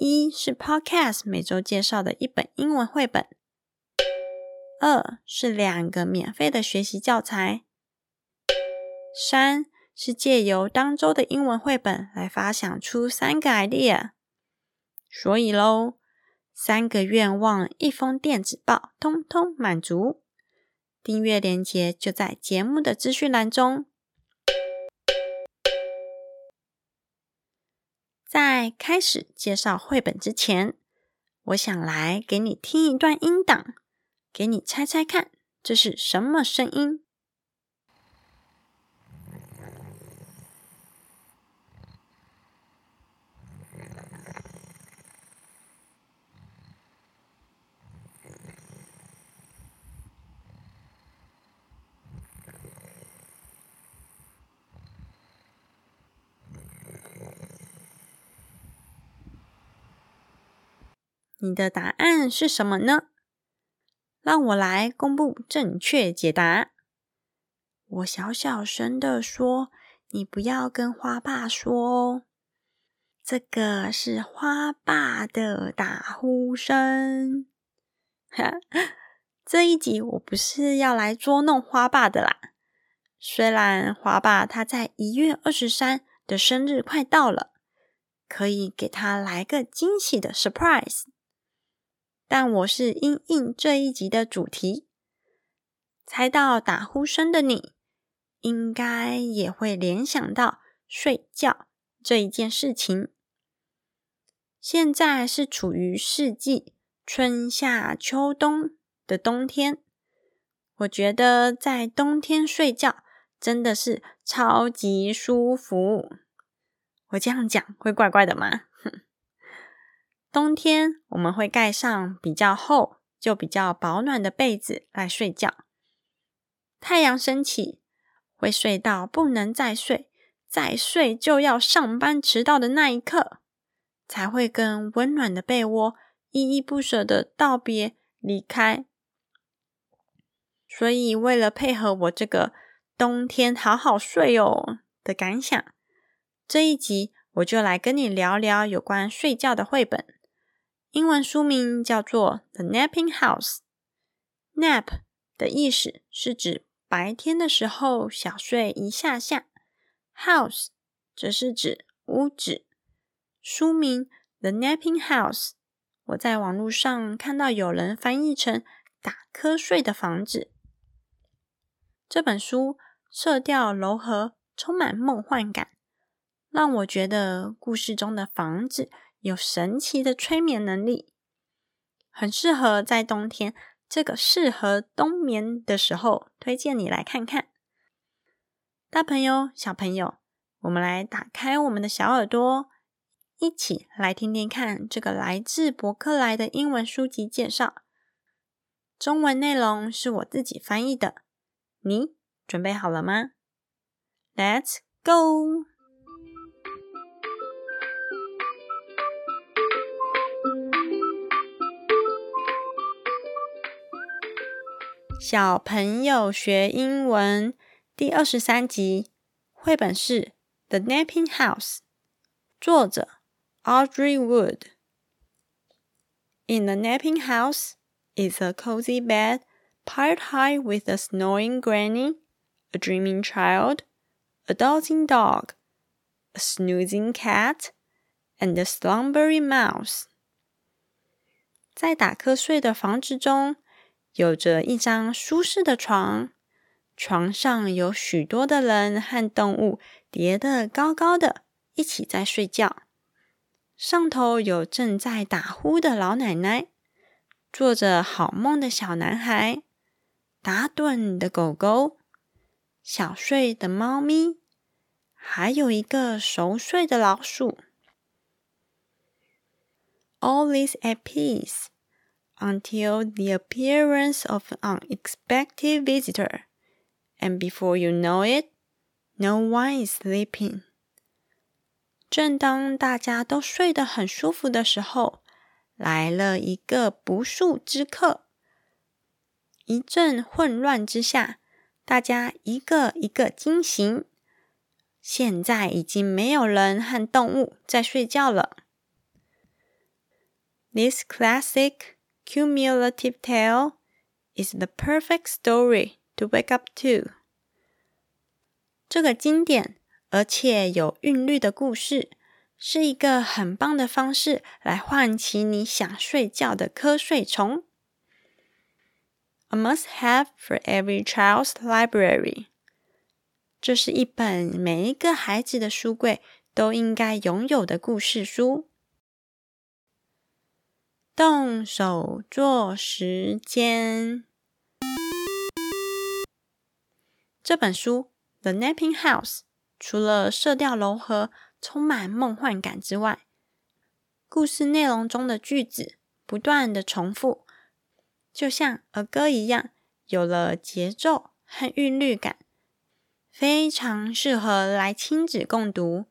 一是 Podcast 每周介绍的一本英文绘本，二是两个免费的学习教材，三是借由当周的英文绘本来发想出三个 idea。所以喽，三个愿望，一封电子报，通通满足。订阅链接就在节目的资讯栏中。在开始介绍绘本之前，我想来给你听一段音档，给你猜猜看，这是什么声音？你的答案是什么呢？让我来公布正确解答。我小小声的说：“你不要跟花爸说哦。”这个是花爸的打呼声。这一集我不是要来捉弄花爸的啦。虽然花爸他在一月二十三的生日快到了，可以给他来个惊喜的 surprise。但我是因应这一集的主题，猜到打呼声的你，应该也会联想到睡觉这一件事情。现在是处于四季春夏秋冬的冬天，我觉得在冬天睡觉真的是超级舒服。我这样讲会怪怪的吗？冬天我们会盖上比较厚、就比较保暖的被子来睡觉。太阳升起，会睡到不能再睡，再睡就要上班迟到的那一刻，才会跟温暖的被窝依依不舍的道别离开。所以，为了配合我这个冬天好好睡哦的感想，这一集我就来跟你聊聊有关睡觉的绘本。英文书名叫做《The Napping House》。Nap 的意思是指白天的时候小睡一下下，House 则是指屋子。书名《The Napping House》，我在网络上看到有人翻译成“打瞌睡的房子”。这本书色调柔和，充满梦幻感，让我觉得故事中的房子。有神奇的催眠能力，很适合在冬天这个适合冬眠的时候，推荐你来看看。大朋友、小朋友，我们来打开我们的小耳朵，一起来听听看这个来自博客来的英文书籍介绍。中文内容是我自己翻译的，你准备好了吗？Let's go。小朋友学英文第二十三集，绘本是《The Napping House》，作者 Audrey Wood。In the napping house is a cozy bed piled high with a snoring granny, a dreaming child, a dozing dog, a snoozing cat, and a slumbering mouse。在打瞌睡的房子中。有着一张舒适的床，床上有许多的人和动物叠得高高的，一起在睡觉。上头有正在打呼的老奶奶，做着好梦的小男孩，打盹的狗狗，小睡的猫咪，还有一个熟睡的老鼠。all is at peace until the appearance of an unexpected visitor, and before you know it, no one is sleeping. 正当大家都睡得很舒服的时候，来了一个不速之客。一阵混乱之下，大家一个一个惊醒。现在已经没有人和动物在睡觉了。This classic cumulative tale is the perfect story to wake up to。这个经典而且有韵律的故事，是一个很棒的方式来唤起你想睡觉的瞌睡虫。A must-have for every child's library。这是一本每一个孩子的书柜都应该拥有的故事书。 动手做时间。这本书《The Napping House》除了色调柔和、充满梦幻感之外，故事内容中的句子不断的重复，就像儿歌一样，有了节奏和韵律感，非常适合来亲子共读，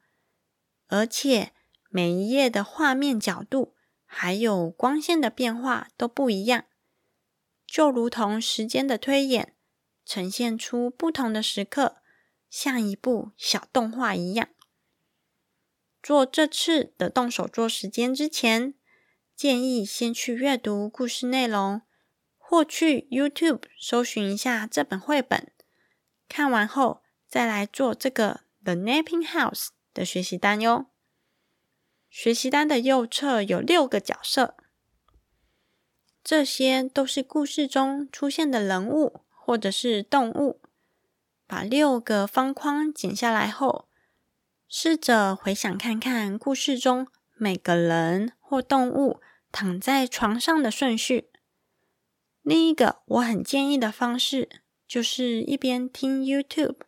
而且每一页的画面角度。还有光线的变化都不一样，就如同时间的推演，呈现出不同的时刻，像一部小动画一样。做这次的动手做时间之前，建议先去阅读故事内容，或去 YouTube 搜寻一下这本绘本。看完后，再来做这个 The Napping House 的学习单哟。学习单的右侧有六个角色，这些都是故事中出现的人物或者是动物。把六个方框剪下来后，试着回想看看故事中每个人或动物躺在床上的顺序。另一个我很建议的方式，就是一边听 YouTube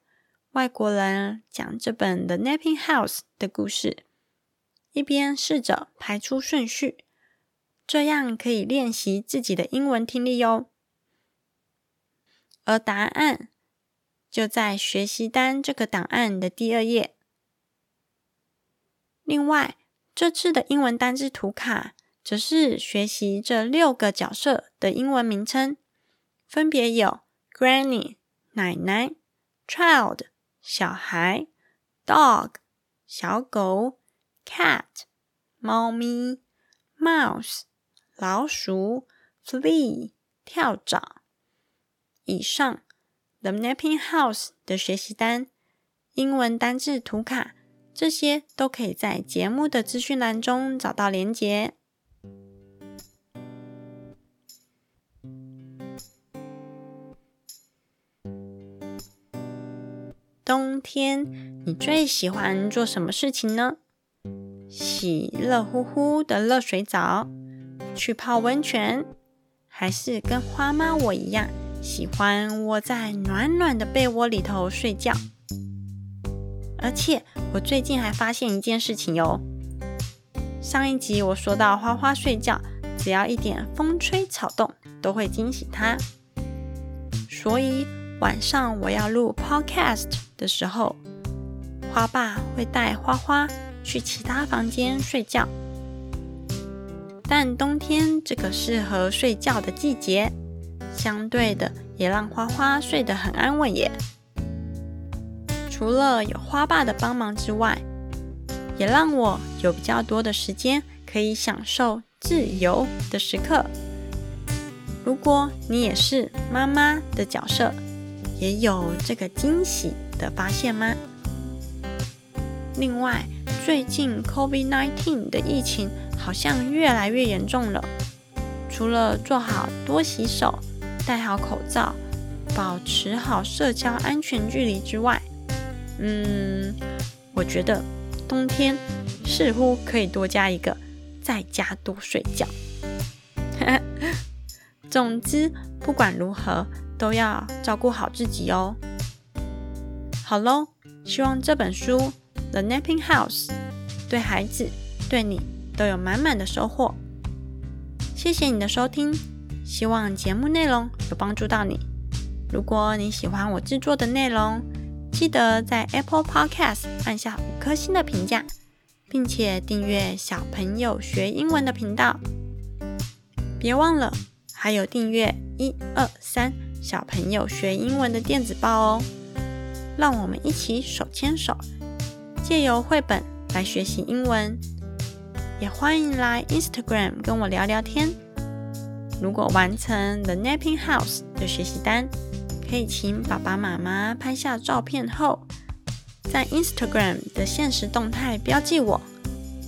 外国人讲这本《The Napping House》的故事。一边试着排出顺序，这样可以练习自己的英文听力哟。而答案就在学习单这个档案的第二页。另外，这次的英文单字图卡则是学习这六个角色的英文名称，分别有：Granny（ 奶奶）、Child（ 小孩）、Dog（ 小狗）。Cat 猫咪，mouse 老鼠，flea 跳蚤。以上 The Napping House 的学习单、英文单字图卡，这些都可以在节目的资讯栏中找到连结。冬天你最喜欢做什么事情呢？洗热乎乎的热水澡，去泡温泉，还是跟花妈我一样，喜欢窝在暖暖的被窝里头睡觉。而且我最近还发现一件事情哟。上一集我说到花花睡觉，只要一点风吹草动，都会惊醒她。所以晚上我要录 podcast 的时候，花爸会带花花。去其他房间睡觉，但冬天这个适合睡觉的季节，相对的也让花花睡得很安稳耶。除了有花爸的帮忙之外，也让我有比较多的时间可以享受自由的时刻。如果你也是妈妈的角色，也有这个惊喜的发现吗？另外。最近 COVID-19 的疫情好像越来越严重了。除了做好多洗手、戴好口罩、保持好社交安全距离之外，嗯，我觉得冬天似乎可以多加一个在家多睡觉。总之，不管如何都要照顾好自己哦。好喽，希望这本书。The Napping House，对孩子、对你都有满满的收获。谢谢你的收听，希望节目内容有帮助到你。如果你喜欢我制作的内容，记得在 Apple Podcast 按下五颗星的评价，并且订阅小朋友学英文的频道。别忘了还有订阅一二三小朋友学英文的电子报哦。让我们一起手牵手，借由绘本来学习英文。也欢迎来 Instagram 跟我聊聊天。如果完成 The Napping House 的学习单，可以请爸爸妈妈拍下照片后，在 Instagram 的现实动态标记我，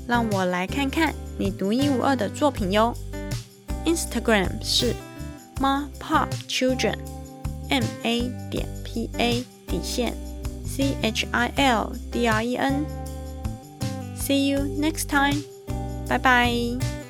让我来看看你独一无二的作品哟。Instagram 是 Ma Pa Children，M A 点 P A 底线 C H I L D R E N。See you next time. 拜拜。